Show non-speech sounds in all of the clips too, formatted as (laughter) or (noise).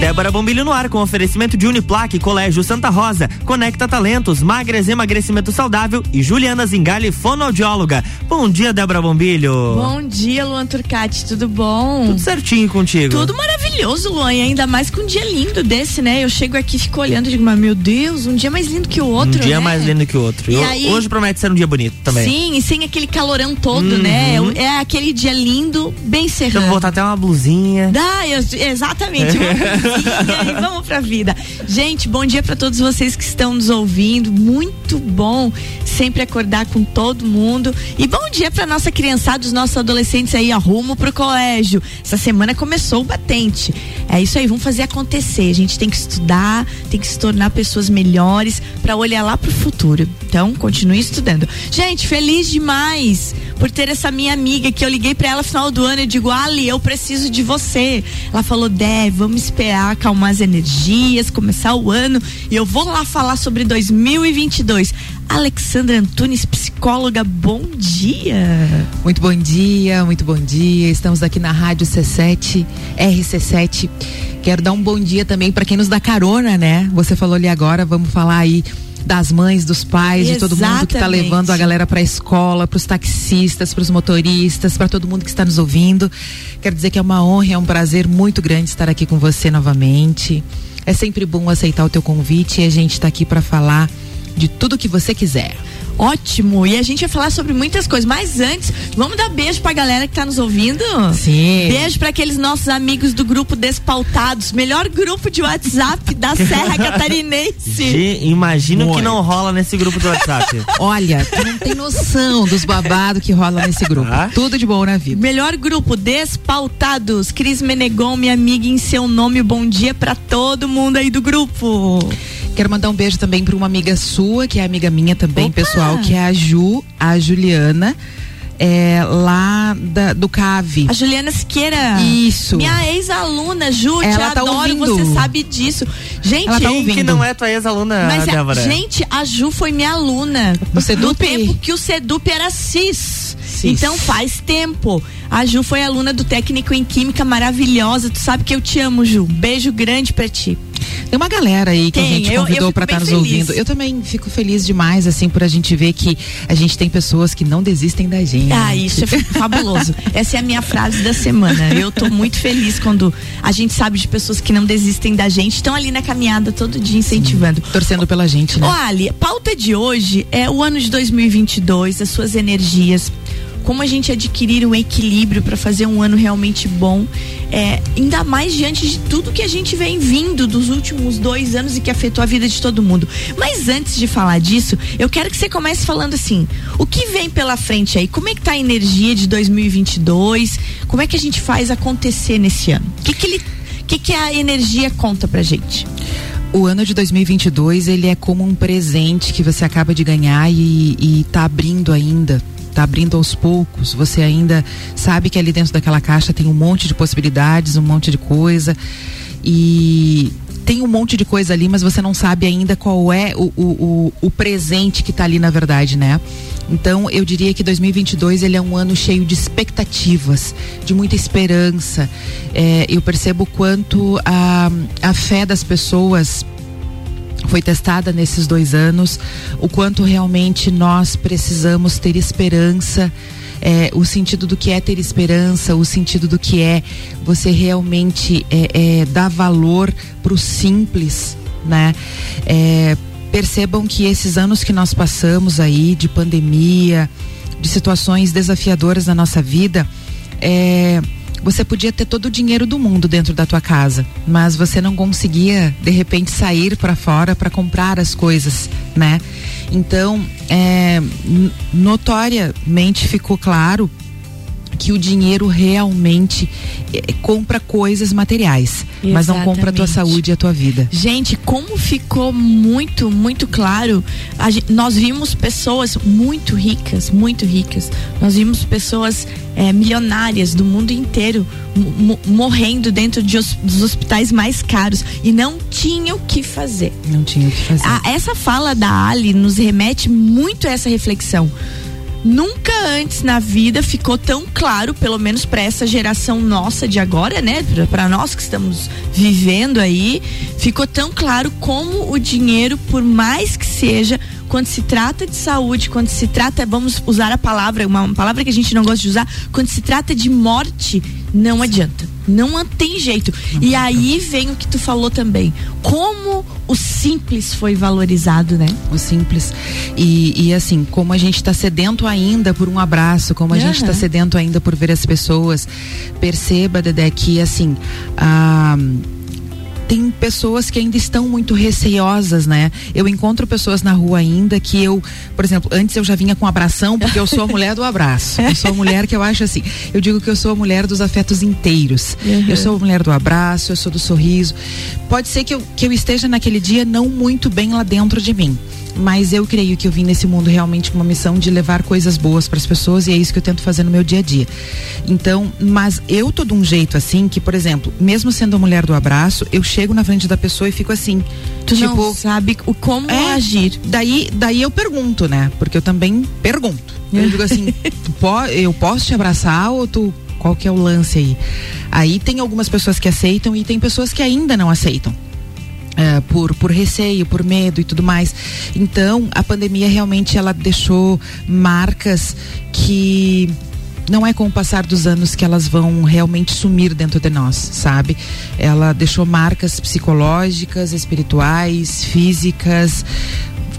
Débora Bombilho no ar com oferecimento de Uniplaque, Colégio Santa Rosa, Conecta Talentos, Magres Emagrecimento Saudável e Juliana Zingali, fonoaudióloga. Bom dia, Débora Bombilho. Bom dia, Luan Turcati, tudo bom? Tudo certinho contigo. Tudo maravilhoso, Luan, e ainda mais com um dia lindo desse, né? Eu chego aqui, fico olhando e digo, mas meu Deus, um dia mais lindo que o outro, Um dia né? mais lindo que o outro. E Eu- aí- Hoje promete ser um dia bonito também. Sim, e sem aquele calorão todo, Uhum. né? É aquele dia lindo, bem Eu serrano. vou botar até uma blusinha. Dá, eu- exatamente. Uma (laughs) e vamos pra vida. Gente, bom dia pra todos vocês que estão nos ouvindo. Muito bom sempre acordar com todo mundo. E bom dia pra nossa criançada, os nossos adolescentes aí, a rumo pro colégio. Essa semana começou o batente. É isso aí, vamos fazer acontecer. A gente tem que estudar, tem que se tornar pessoas melhores pra olhar lá pro futuro. Então, continue estudando. Gente, feliz demais por ter essa minha amiga que eu liguei pra ela no final do ano e digo, Ali, eu preciso de você. Ela falou, Dé, vamos esperar acalmar as energias, começar o ano e eu vou lá falar sobre 2022. Alexandra Antunes, psicóloga, bom dia. Muito bom dia, muito bom dia. Estamos aqui na Rádio C7, RC7. Quero dar um bom dia também para quem nos dá carona, né? Você falou ali agora, vamos falar aí das mães, dos pais, de todo mundo que está Exatamente. levando a galera para a escola, para os taxistas, para os motoristas, para todo mundo que está nos ouvindo. Quero dizer que é uma honra, é um prazer muito grande estar aqui com você novamente. É sempre bom aceitar o teu convite e a gente está aqui para falar de tudo que você quiser. Ótimo. E a gente vai falar sobre muitas coisas. Mas antes, vamos dar beijo pra galera que tá nos ouvindo? Sim. Beijo para aqueles nossos amigos do grupo Despautados, melhor grupo de WhatsApp da Serra Catarinense. Ge- Imagino que Muito. não rola nesse grupo do WhatsApp. (laughs) Olha, tu não tem noção dos babados que rola nesse grupo. Ah? Tudo de bom na vida. Melhor grupo Despautados, Cris Menegon, minha amiga em seu nome, bom dia pra todo mundo aí do grupo. Quero mandar um beijo também para uma amiga sua, que é amiga minha também, Opa! pessoal, que é a Ju, a Juliana, é, lá da- do CAVE. A Juliana Siqueira. Isso. Minha ex-aluna, Ju, te Ela tá adoro, ouvindo. você sabe disso. Gente, Ela tá Quem que ouvindo. não é tua ex-aluna, Mas, a- Débora? gente, a Ju foi minha aluna. No Sedup? No tempo que o Sedup era CIS. Cis. Então faz tempo. A Ju foi aluna do técnico em química maravilhosa. Tu sabe que eu te amo, Ju. Beijo grande pra ti. Tem uma galera aí que a Tem, gente eu- eu convidou para estar nos feliz. ouvindo. Eu também fico feliz demais, assim, por a gente ver que a gente tem pessoas que não desistem da gente. Ah, isso é fabuloso. (laughs) Essa é a minha frase da semana. Eu tô muito feliz quando a gente sabe de pessoas que não desistem da gente, estão ali na caminhada todo dia incentivando. Torcendo pela gente, né? Ó, Ali, a pauta de hoje é o ano de 2022, as suas energias. Como a gente adquirir um equilíbrio para fazer um ano realmente bom, é, ainda mais diante de tudo que a gente vem vindo dos últimos dois anos e que afetou a vida de todo mundo. Mas antes de falar disso, eu quero que você comece falando assim: o que vem pela frente aí? Como é que tá a energia de 2022? Como é que a gente faz acontecer nesse ano? O que, que que, que a energia conta pra gente? O ano de 2022, ele é como um presente que você acaba de ganhar e, e tá abrindo ainda. Tá abrindo aos poucos. Você ainda sabe que ali dentro daquela caixa tem um monte de possibilidades, um monte de coisa. E tem um monte de coisa ali, mas você não sabe ainda qual é o, o, o, o presente que tá ali na verdade, né? Então, eu diria que 2022 ele é um ano cheio de expectativas, de muita esperança. É, eu percebo quanto a, a fé das pessoas foi testada nesses dois anos, o quanto realmente nós precisamos ter esperança. É, o sentido do que é ter esperança, o sentido do que é você realmente é, é, dar valor para o simples, né? É, percebam que esses anos que nós passamos aí de pandemia, de situações desafiadoras na nossa vida, é, você podia ter todo o dinheiro do mundo dentro da tua casa, mas você não conseguia de repente sair para fora para comprar as coisas, né? Então, é, notoriamente ficou claro que o dinheiro realmente é, compra coisas materiais, mas não compra a tua Exatamente. saúde e a tua vida. Gente, como ficou muito, muito claro, nós vimos pessoas muito ricas, muito ricas. Nós vimos pessoas é, milionárias do mundo inteiro mo- mo- morrendo dentro de hos- dos hospitais mais caros e não tinham o que fazer. Não tinha o que fazer. A- essa fala da Ali nos remete muito a essa reflexão. Nunca antes na vida ficou tão claro, pelo menos para essa geração nossa de agora, né? Para nós que estamos vivendo aí, ficou tão claro como o dinheiro, por mais que seja, quando se trata de saúde, quando se trata, vamos usar a palavra, uma palavra que a gente não gosta de usar, quando se trata de morte, não adianta. Não tem jeito. E aí vem o que tu falou também. Como o simples foi valorizado, né? O simples. E, e assim, como a gente está sedento ainda por um abraço, como a uhum. gente está sedento ainda por ver as pessoas, perceba, Dedé, que assim. Ah, tem pessoas que ainda estão muito receosas, né? Eu encontro pessoas na rua ainda que eu, por exemplo, antes eu já vinha com abração porque eu sou a mulher do abraço. Eu sou a mulher que eu acho assim, eu digo que eu sou a mulher dos afetos inteiros. Uhum. Eu sou a mulher do abraço, eu sou do sorriso. Pode ser que eu, que eu esteja naquele dia não muito bem lá dentro de mim mas eu creio que eu vim nesse mundo realmente com uma missão de levar coisas boas para as pessoas e é isso que eu tento fazer no meu dia a dia. Então, mas eu tô de um jeito assim que, por exemplo, mesmo sendo a mulher do abraço, eu chego na frente da pessoa e fico assim, tu tipo, não sabe o como é, agir. Daí, daí eu pergunto, né? Porque eu também pergunto. Eu digo assim, (laughs) eu posso te abraçar ou tu qual que é o lance aí? Aí tem algumas pessoas que aceitam e tem pessoas que ainda não aceitam. É, por, por receio, por medo e tudo mais. Então, a pandemia realmente ela deixou marcas que não é com o passar dos anos que elas vão realmente sumir dentro de nós, sabe? Ela deixou marcas psicológicas, espirituais, físicas,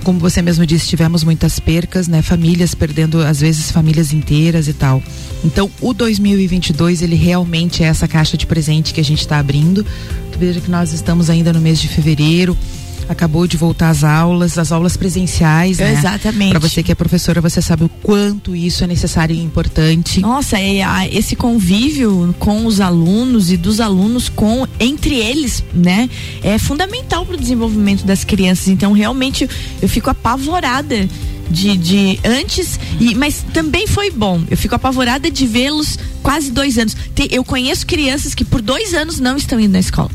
como você mesmo disse, tivemos muitas percas, né? Famílias perdendo, às vezes, famílias inteiras e tal. Então, o 2022, ele realmente é essa caixa de presente que a gente está abrindo. Veja que nós estamos ainda no mês de fevereiro acabou de voltar às aulas, as aulas presenciais, né? Exatamente. Para você que é professora, você sabe o quanto isso é necessário e importante. Nossa, é, esse convívio com os alunos e dos alunos com entre eles, né, é fundamental para o desenvolvimento das crianças. Então, realmente, eu fico apavorada de, de antes, e, mas também foi bom. Eu fico apavorada de vê-los quase dois anos. eu conheço crianças que por dois anos não estão indo na escola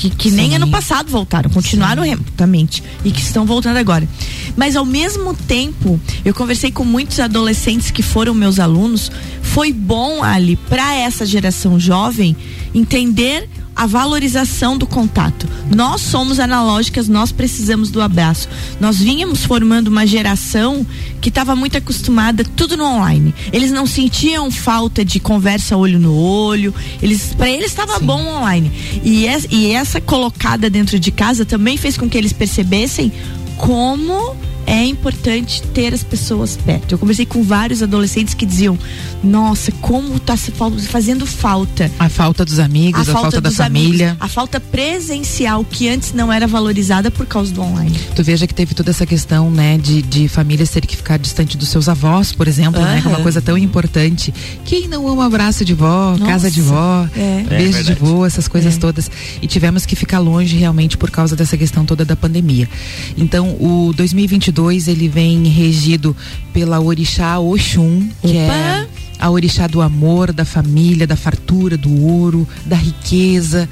que, que nem ano passado voltaram, continuaram Sim. remotamente e que estão voltando agora. Mas ao mesmo tempo, eu conversei com muitos adolescentes que foram meus alunos. Foi bom ali para essa geração jovem entender a valorização do contato. Nós somos analógicas, nós precisamos do abraço. Nós vínhamos formando uma geração que estava muito acostumada tudo no online. Eles não sentiam falta de conversa olho no olho. Eles para eles estava bom online. E, e essa colocada dentro de casa também fez com que eles percebessem como é importante ter as pessoas perto. Eu conversei com vários adolescentes que diziam: Nossa, como está fazendo falta. A falta dos amigos, a, a falta, falta da família. Amigos, a falta presencial que antes não era valorizada por causa do online. Tu veja que teve toda essa questão, né, de, de famílias ter que ficar distante dos seus avós, por exemplo, uhum. né? Que é uma coisa tão importante. Quem não ama abraço de vó, Nossa, casa de vó, é. beijo é de vó, essas coisas é. todas. E tivemos que ficar longe realmente por causa dessa questão toda da pandemia. Então, o 2022 2022 ele vem regido pela orixá Oxum, que é Opa. é a orixá do amor, da família, da fartura, do ouro, da riqueza.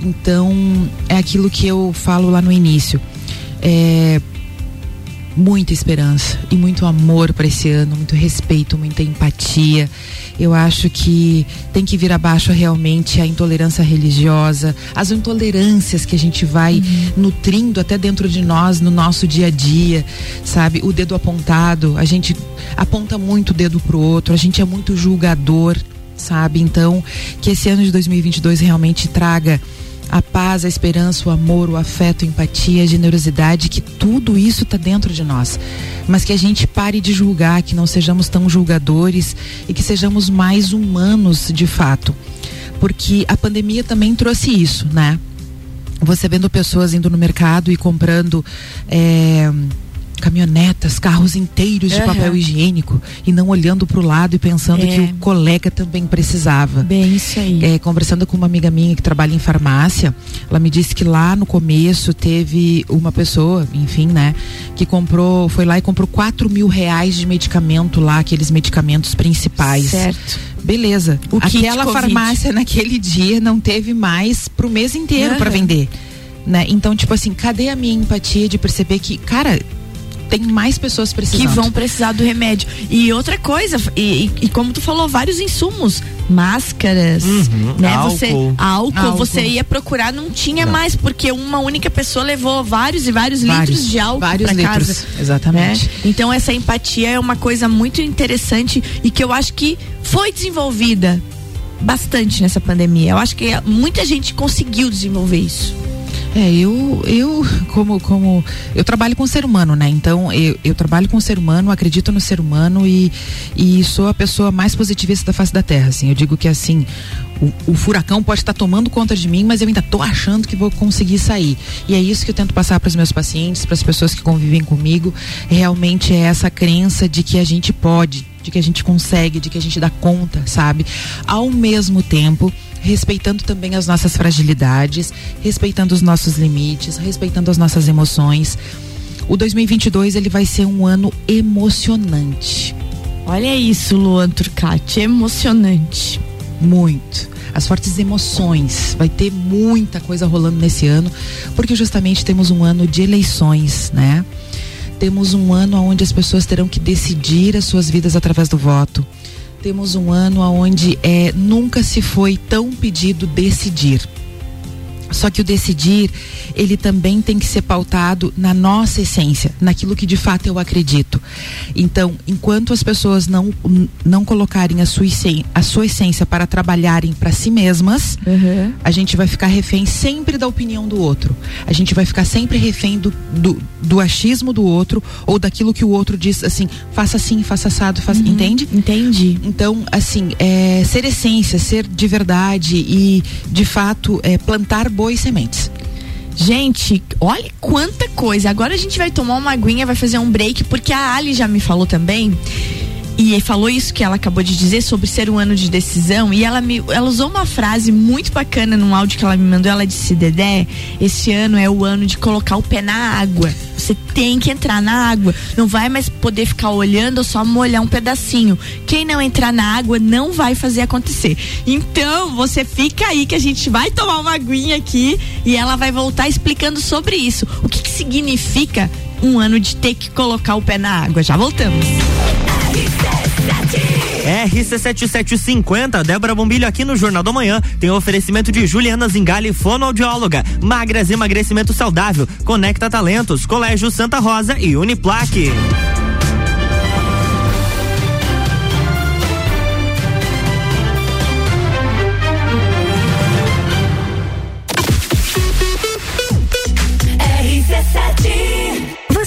Então, é aquilo que eu falo lá no início. É, muita esperança e muito amor para esse ano, muito respeito, muita empatia. Eu acho que tem que vir abaixo realmente a intolerância religiosa, as intolerâncias que a gente vai uhum. nutrindo até dentro de nós no nosso dia a dia, sabe? O dedo apontado, a gente aponta muito o dedo pro outro, a gente é muito julgador, sabe? Então, que esse ano de 2022 realmente traga a paz, a esperança, o amor, o afeto, a empatia, a generosidade, que tudo isso está dentro de nós. Mas que a gente pare de julgar, que não sejamos tão julgadores e que sejamos mais humanos de fato. Porque a pandemia também trouxe isso, né? Você vendo pessoas indo no mercado e comprando. É caminhonetas, carros inteiros de uhum. papel higiênico e não olhando para o lado e pensando é. que o colega também precisava. Bem isso aí. É, conversando com uma amiga minha que trabalha em farmácia, ela me disse que lá no começo teve uma pessoa, enfim, né, que comprou, foi lá e comprou 4 mil reais de medicamento lá, aqueles medicamentos principais. Certo. Beleza. O Aquela farmácia naquele dia não teve mais pro mês inteiro uhum. para vender. Né? Então, tipo assim, cadê a minha empatia de perceber que, cara, tem mais pessoas precisando. Que vão precisar do remédio. E outra coisa, e, e, e como tu falou, vários insumos, máscaras, uhum, né? Álcool. Você, álcool, álcool, você ia procurar, não tinha não. mais, porque uma única pessoa levou vários e vários, vários litros de álcool para casa. Exatamente. Né? Então essa empatia é uma coisa muito interessante e que eu acho que foi desenvolvida bastante nessa pandemia. Eu acho que muita gente conseguiu desenvolver isso. É, eu, eu como, como eu trabalho com o ser humano, né? Então eu, eu trabalho com o ser humano, acredito no ser humano e, e sou a pessoa mais positivista da face da Terra. Assim, eu digo que assim o, o furacão pode estar tomando conta de mim, mas eu ainda estou achando que vou conseguir sair. E é isso que eu tento passar para os meus pacientes, para as pessoas que convivem comigo. Realmente é essa crença de que a gente pode, de que a gente consegue, de que a gente dá conta, sabe? Ao mesmo tempo respeitando também as nossas fragilidades, respeitando os nossos limites, respeitando as nossas emoções. O 2022 ele vai ser um ano emocionante. Olha isso, Luan Turcati, emocionante. Muito. As fortes emoções. Vai ter muita coisa rolando nesse ano, porque justamente temos um ano de eleições, né? Temos um ano onde as pessoas terão que decidir as suas vidas através do voto temos um ano onde é, nunca se foi tão pedido decidir. Só que o decidir, ele também tem que ser pautado na nossa essência, naquilo que de fato eu acredito. Então, enquanto as pessoas não, não colocarem a sua, essência, a sua essência para trabalharem para si mesmas, uhum. a gente vai ficar refém sempre da opinião do outro. A gente vai ficar sempre refém do, do, do achismo do outro ou daquilo que o outro diz assim, faça assim, faça assado, faça, uhum. entende? Entendi. Então, assim, é, ser essência, ser de verdade e de fato é, plantar boas sementes. Gente, olha quanta coisa. Agora a gente vai tomar uma aguinha, vai fazer um break, porque a Ali já me falou também. E falou isso que ela acabou de dizer sobre ser um ano de decisão. E ela me ela usou uma frase muito bacana num áudio que ela me mandou. Ela disse: Dedé, esse ano é o ano de colocar o pé na água. Você tem que entrar na água. Não vai mais poder ficar olhando ou só molhar um pedacinho. Quem não entrar na água não vai fazer acontecer. Então, você fica aí que a gente vai tomar uma aguinha aqui e ela vai voltar explicando sobre isso. O que, que significa um ano de ter que colocar o pé na água? Já voltamos. RC7750, Débora Bombilho aqui no Jornal da Manhã, tem oferecimento de Juliana Zingali, fonoaudióloga, Magras Emagrecimento Saudável, Conecta Talentos, Colégio Santa Rosa e Uniplaque.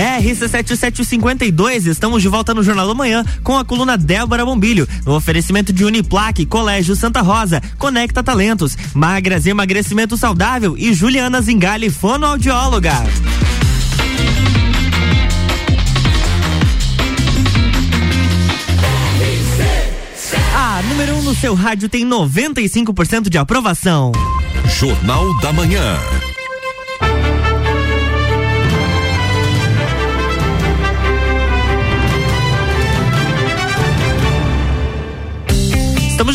RC7752, estamos de volta no Jornal da Manhã com a coluna Débora Bombilho, no oferecimento de Uniplaque, Colégio Santa Rosa, Conecta Talentos, Magras Emagrecimento Saudável e Juliana Zingali, fonoaudióloga. A número 1 um no seu rádio tem 95% de aprovação. Jornal da Manhã.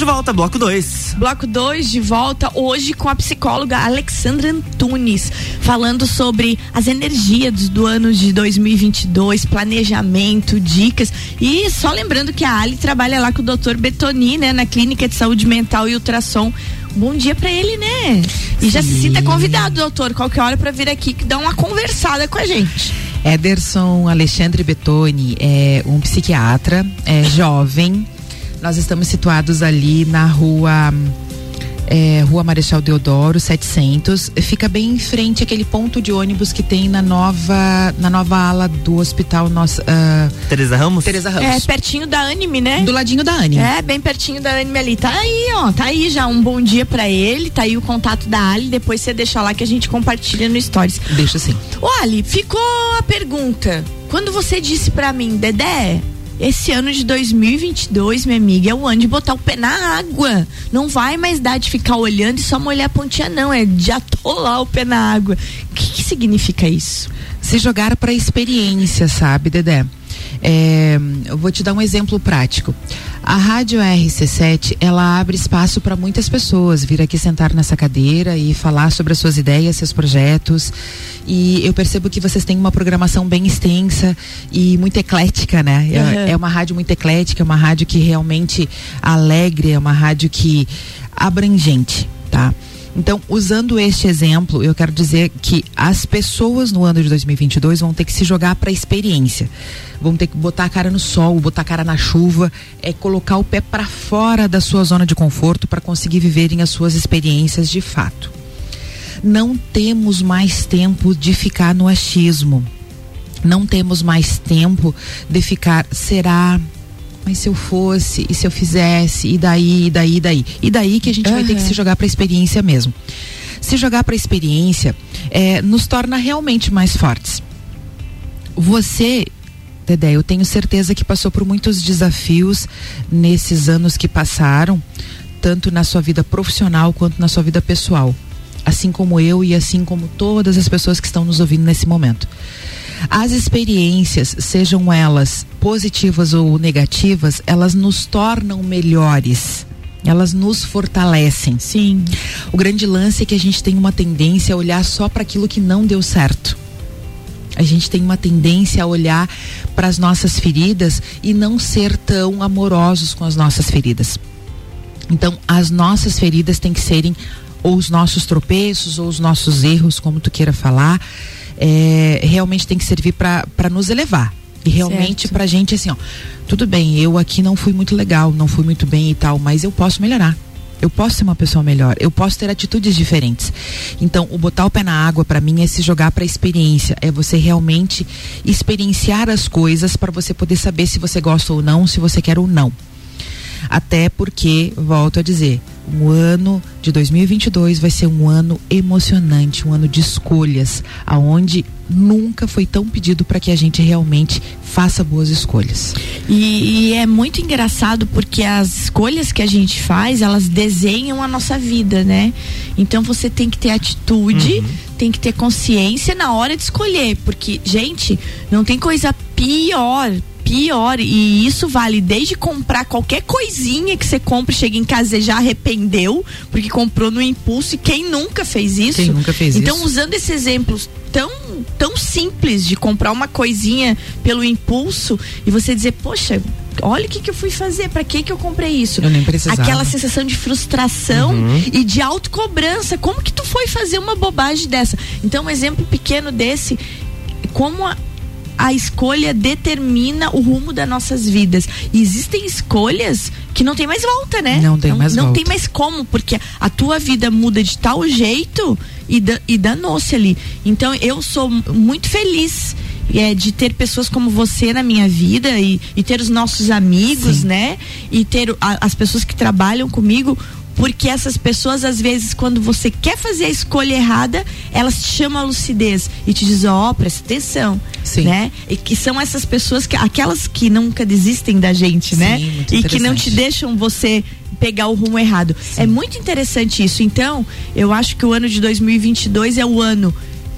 De volta, bloco 2. Bloco 2 de volta hoje com a psicóloga Alexandra Antunes, falando sobre as energias do ano de 2022, planejamento, dicas. E só lembrando que a Ali trabalha lá com o Dr. Betoni, né, na Clínica de Saúde Mental e Ultrassom. Bom dia para ele, né? E já se sinta convidado, doutor, qualquer hora para vir aqui que dá uma conversada com a gente. Ederson Alexandre Betoni é um psiquiatra, é jovem, nós estamos situados ali na rua é, Rua Marechal Deodoro, 700. Fica bem em frente aquele ponto de ônibus que tem na nova, na nova ala do hospital nossa. Uh, Tereza Ramos? Tereza Ramos. É, pertinho da Anime, né? Do ladinho da Anime. É, bem pertinho da Anime ali. Tá aí, ó. Tá aí já um bom dia para ele. Tá aí o contato da Ali. Depois você deixa lá que a gente compartilha no Stories. Deixa sim. Ô, Ali, ficou a pergunta. Quando você disse para mim, Dedé, esse ano de 2022, minha amiga, é o ano de botar o pé na água. Não vai mais dar de ficar olhando e só molhar a pontinha, não. É de atolar o pé na água. O que, que significa isso? Se jogar para experiência, sabe, Dedé? É, eu vou te dar um exemplo prático. A Rádio RC7, ela abre espaço para muitas pessoas vir aqui sentar nessa cadeira e falar sobre as suas ideias, seus projetos. E eu percebo que vocês têm uma programação bem extensa e muito eclética, né? Uhum. É, é uma rádio muito eclética, é uma rádio que realmente alegre, é uma rádio que abrangente, tá? Então, usando este exemplo, eu quero dizer que as pessoas no ano de 2022 vão ter que se jogar para a experiência. Vão ter que botar a cara no sol, botar a cara na chuva, é colocar o pé para fora da sua zona de conforto para conseguir viverem as suas experiências de fato. Não temos mais tempo de ficar no achismo. Não temos mais tempo de ficar será mas se eu fosse, e se eu fizesse, e daí, e daí, e daí. E daí que a gente uhum. vai ter que se jogar para a experiência mesmo. Se jogar para a experiência é, nos torna realmente mais fortes. Você, Dedé, eu tenho certeza que passou por muitos desafios nesses anos que passaram, tanto na sua vida profissional quanto na sua vida pessoal. Assim como eu e assim como todas as pessoas que estão nos ouvindo nesse momento. As experiências, sejam elas positivas ou negativas, elas nos tornam melhores. Elas nos fortalecem. Sim. O grande lance é que a gente tem uma tendência a olhar só para aquilo que não deu certo. A gente tem uma tendência a olhar para as nossas feridas e não ser tão amorosos com as nossas feridas. Então, as nossas feridas têm que serem ou os nossos tropeços ou os nossos erros, como tu queira falar, é, realmente tem que servir para nos elevar. E realmente para a gente assim, ó, tudo bem, eu aqui não fui muito legal, não fui muito bem e tal, mas eu posso melhorar. Eu posso ser uma pessoa melhor, eu posso ter atitudes diferentes. Então, o botar o pé na água para mim é se jogar para experiência, é você realmente experienciar as coisas para você poder saber se você gosta ou não, se você quer ou não. Até porque, volto a dizer, o ano de 2022 vai ser um ano emocionante, um ano de escolhas, aonde nunca foi tão pedido para que a gente realmente faça boas escolhas. E, e, é muito engraçado porque as escolhas que a gente faz, elas desenham a nossa vida, né? Então você tem que ter atitude, uhum. tem que ter consciência na hora de escolher, porque gente, não tem coisa pior pior. E isso vale desde comprar qualquer coisinha que você compra e chega em casa e já arrependeu, porque comprou no impulso. E quem nunca fez isso? Quem nunca fez então, isso? usando esses exemplos tão, tão simples de comprar uma coisinha pelo impulso e você dizer, poxa, olha o que, que eu fui fazer, para que que eu comprei isso? Eu nem precisava. Aquela sensação de frustração uhum. e de autocobrança. Como que tu foi fazer uma bobagem dessa? Então, um exemplo pequeno desse, como a, a escolha determina o rumo das nossas vidas. E existem escolhas que não tem mais volta, né? Não tem mais Não volta. tem mais como, porque a tua vida muda de tal jeito e, da, e danou-se ali. Então eu sou muito feliz é, de ter pessoas como você na minha vida e, e ter os nossos amigos, né? E ter a- as pessoas que trabalham comigo. Porque essas pessoas, às vezes, quando você quer fazer a escolha errada, elas te chamam a lucidez e te dizem, ó, presta atenção. Sim. Né? E que são essas pessoas que, aquelas que nunca desistem da gente, né? Sim, muito E que não te deixam você pegar o rumo errado. É muito interessante isso. Então, eu acho que o ano de 2022 é o ano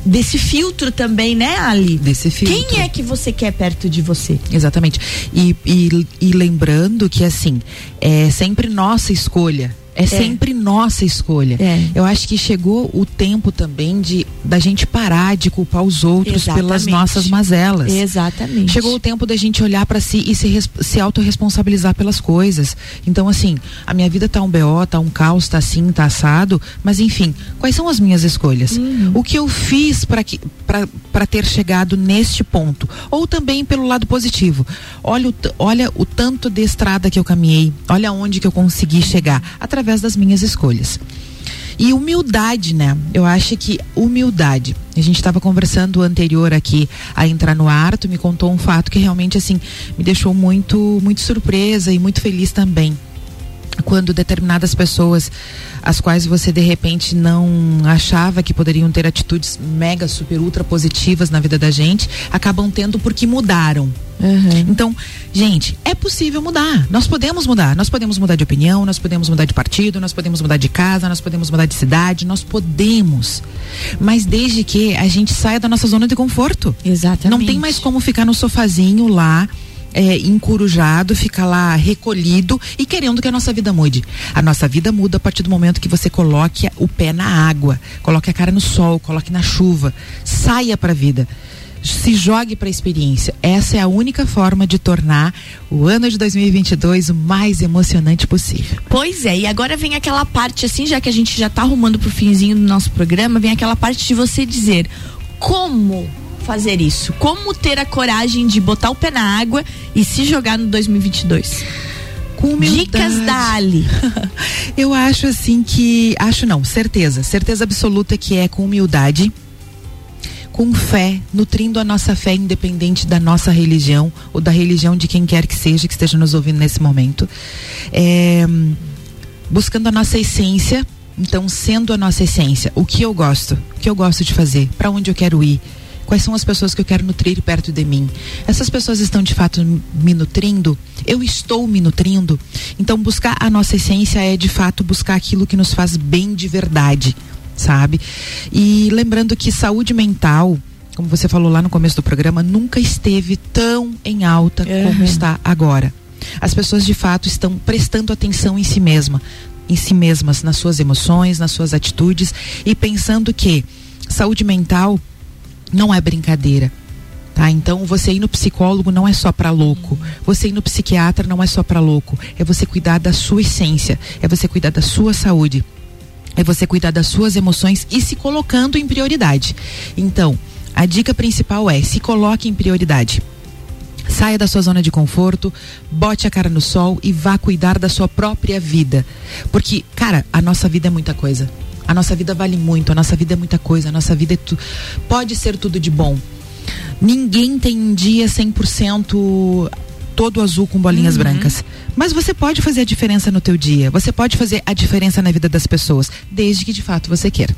desse filtro também, né, Ali? Desse filtro. Quem é que você quer perto de você? Exatamente. E, e, e lembrando que, assim, é sempre nossa escolha. É, sempre nossa escolha. É. Eu acho que chegou o tempo também de da gente parar de culpar os outros pelas Exatamente. nossas mazelas. Exatamente. Chegou o tempo da gente olhar pra si e se, se autorresponsabilizar pelas coisas. Então, assim, a minha vida tá um BO, tá um caos, tá assim, tá assado, mas enfim, quais são as minhas escolhas? O que eu fiz para que para ter chegado neste ponto? Ou também pelo lado positivo. Olha o, olha o tanto de estrada que eu caminhei, olha onde que eu consegui chegar através das minhas escolhas. E humildade, né? Eu acho que humildade. A gente estava conversando anterior aqui a entrar no ar, tu me contou um fato que realmente assim me deixou muito muito surpresa e muito feliz também. Quando determinadas pessoas, as quais você de repente não achava que poderiam ter atitudes mega, super, ultra positivas na vida da gente, acabam tendo porque mudaram. Então, gente, é possível mudar. Nós podemos mudar. Nós podemos mudar de opinião, nós podemos mudar de partido, nós podemos mudar de casa, nós podemos mudar de cidade, nós podemos. Mas desde que a gente saia da nossa zona de conforto. Exatamente. Não tem mais como ficar no sofazinho lá. É, encurujado, ficar lá recolhido e querendo que a nossa vida mude. A nossa vida muda a partir do momento que você coloque o pé na água, coloque a cara no sol, coloque na chuva, saia para a vida se jogue para a experiência. Essa é a única forma de tornar o ano de 2022 o mais emocionante possível. Pois é, e agora vem aquela parte assim, já que a gente já tá arrumando pro finzinho do nosso programa, vem aquela parte de você dizer como fazer isso, como ter a coragem de botar o pé na água e se jogar no 2022. Com humildade. Dicas da Ali. (laughs) Eu acho assim que. Acho não, certeza. Certeza absoluta que é com humildade, com fé, nutrindo a nossa fé independente da nossa religião ou da religião de quem quer que seja que esteja nos ouvindo nesse momento. É, buscando a nossa essência. Então, sendo a nossa essência, o que eu gosto, o que eu gosto de fazer, para onde eu quero ir, quais são as pessoas que eu quero nutrir perto de mim. Essas pessoas estão de fato me nutrindo? Eu estou me nutrindo? Então, buscar a nossa essência é de fato buscar aquilo que nos faz bem de verdade, sabe? E lembrando que saúde mental, como você falou lá no começo do programa, nunca esteve tão em alta como está agora. As pessoas de fato estão prestando atenção em si mesma, em si mesmas, nas suas emoções, nas suas atitudes e pensando que saúde mental não é brincadeira. Tá? Então, você ir no psicólogo não é só para louco. Você ir no psiquiatra não é só para louco. É você cuidar da sua essência, é você cuidar da sua saúde, é você cuidar das suas emoções e se colocando em prioridade. Então, a dica principal é: se coloque em prioridade. Saia da sua zona de conforto, bote a cara no sol e vá cuidar da sua própria vida. Porque, cara, a nossa vida é muita coisa. A nossa vida vale muito, a nossa vida é muita coisa, a nossa vida é tu... pode ser tudo de bom. Ninguém tem um dia 100% todo azul com bolinhas brancas. Mas você pode fazer a diferença no teu dia. Você pode fazer a diferença na vida das pessoas, desde que de fato você queira.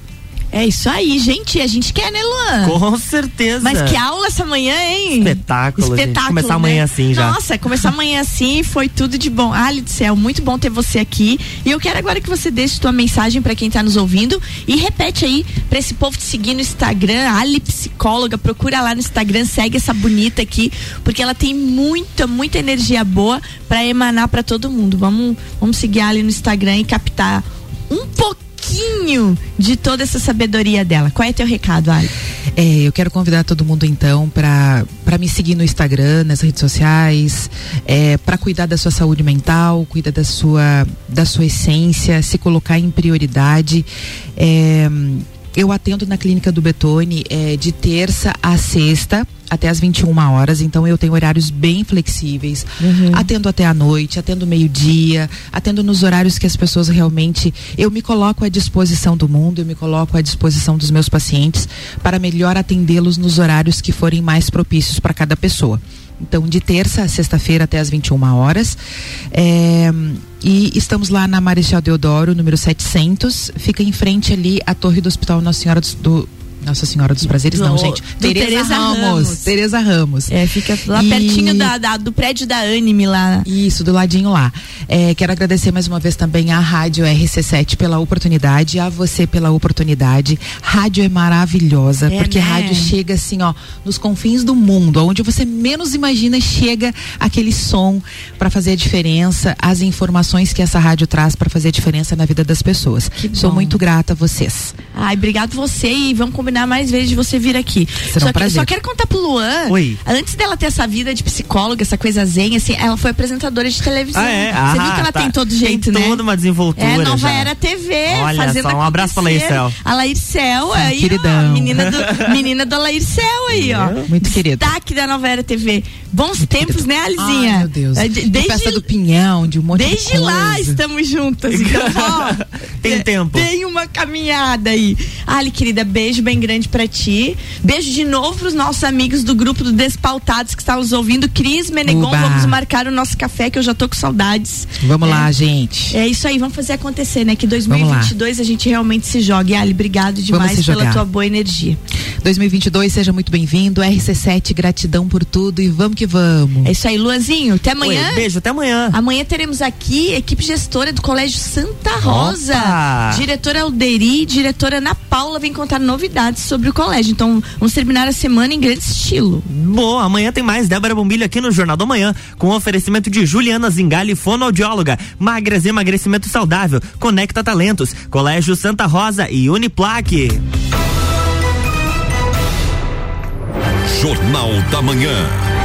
É isso aí, gente. A gente quer, né, Luan? Com certeza. Mas que aula essa manhã, hein? Espetáculo, gente. Começar amanhã assim já. Nossa, começar amanhã assim foi tudo de bom. Ali do céu, muito bom ter você aqui. E eu quero agora que você deixe sua mensagem pra quem tá nos ouvindo e repete aí pra esse povo te seguir no Instagram, Ali Psicóloga, procura lá no Instagram, segue essa bonita aqui, porque ela tem muita, muita energia boa pra emanar pra todo mundo. Vamos, vamos seguir ali no Instagram e captar um pouquinho de toda essa sabedoria dela. Qual é teu recado, Ali? É, eu quero convidar todo mundo então para para me seguir no Instagram, nas redes sociais, é, para cuidar da sua saúde mental, cuidar da sua da sua essência, se colocar em prioridade. É, eu atendo na clínica do Betone é, de terça a sexta, até as 21 horas, então eu tenho horários bem flexíveis. Uhum. Atendo até a noite, atendo meio-dia, atendo nos horários que as pessoas realmente. Eu me coloco à disposição do mundo, eu me coloco à disposição dos meus pacientes para melhor atendê-los nos horários que forem mais propícios para cada pessoa. Então, de terça a sexta-feira até as 21 horas. É, e estamos lá na Marechal Deodoro, número 700. Fica em frente ali à torre do Hospital Nossa Senhora do, do nossa Senhora dos Prazeres, não, Do- gente. do Tereza Tereza Ramos. Ramos. Tereza Ramos. É, fica lá E- pertinho da, da- do prédio da Anime lá. Isso, do ladinho lá. É, quero agradecer mais uma vez também à Rádio RC7 pela oportunidade, a você pela oportunidade. Rádio é maravilhosa, É, porque né? rádio chega assim, ó, nos confins do mundo, onde você menos imagina, chega aquele som para fazer a diferença, as informações que essa rádio traz para fazer a diferença na vida das pessoas. Sou bom. muito grata a vocês. Ai, obrigado você e vamos combinar mais vezes de você vir aqui. Será um só, que- prazer. só quero contar pro Luan. Oi. Antes dela ter essa vida de psicóloga, essa coisa zen, assim, ela foi apresentadora de televisão. Ah, é? Você viu Ah, que ela tá. tem todo jeito, tem né? toda uma desenvoltura. É, Nova já. Era TV. Olha só, um abraço pra acontecer. Laírcel. A Sim, aí, ó, queridão. menina do, (laughs) menina do Laírcel aí, ó. Muito querido. Destaque da Nova Era TV. Bons tempos, né, Alizinha? Ai, meu Deus. De- De Desde, festa do Pinhão, de um monte de desde lá estamos juntas. (laughs) Então, ó, Tem tempo. Tem uma caminhada aí. Ali, querida, beijo bem grande pra ti. Beijo de novo pros nossos amigos do grupo do Despautados que estão nos ouvindo. Cris Menegon, Uba. vamos marcar o nosso café, que eu já tô com saudades. Vamos É. lá, gente. É isso aí, vamos fazer acontecer, né? Que Vamos 2022 a gente realmente se jogue. Ali, obrigado demais pela tua boa energia. 2022, seja muito bem-vindo. RC7, gratidão por tudo e vamos que vamos. É isso aí, Luanzinho. Até amanhã. Oi, beijo, até amanhã. Amanhã teremos aqui a equipe gestora do Colégio Santa Rosa. Opa! Diretora Alderi, diretora Ana Paula vem contar novidades sobre o colégio. Então, vamos terminar a semana em grande estilo. Boa, amanhã tem mais Débora Bombilho aqui no Jornal da Manhã, com oferecimento de Juliana Zingali, fonoaudióloga, Magras Emagrecimento Saudável, Conecta Talentos, Colégio Santa Rosa e Uniplaque. Jornal da Manhã.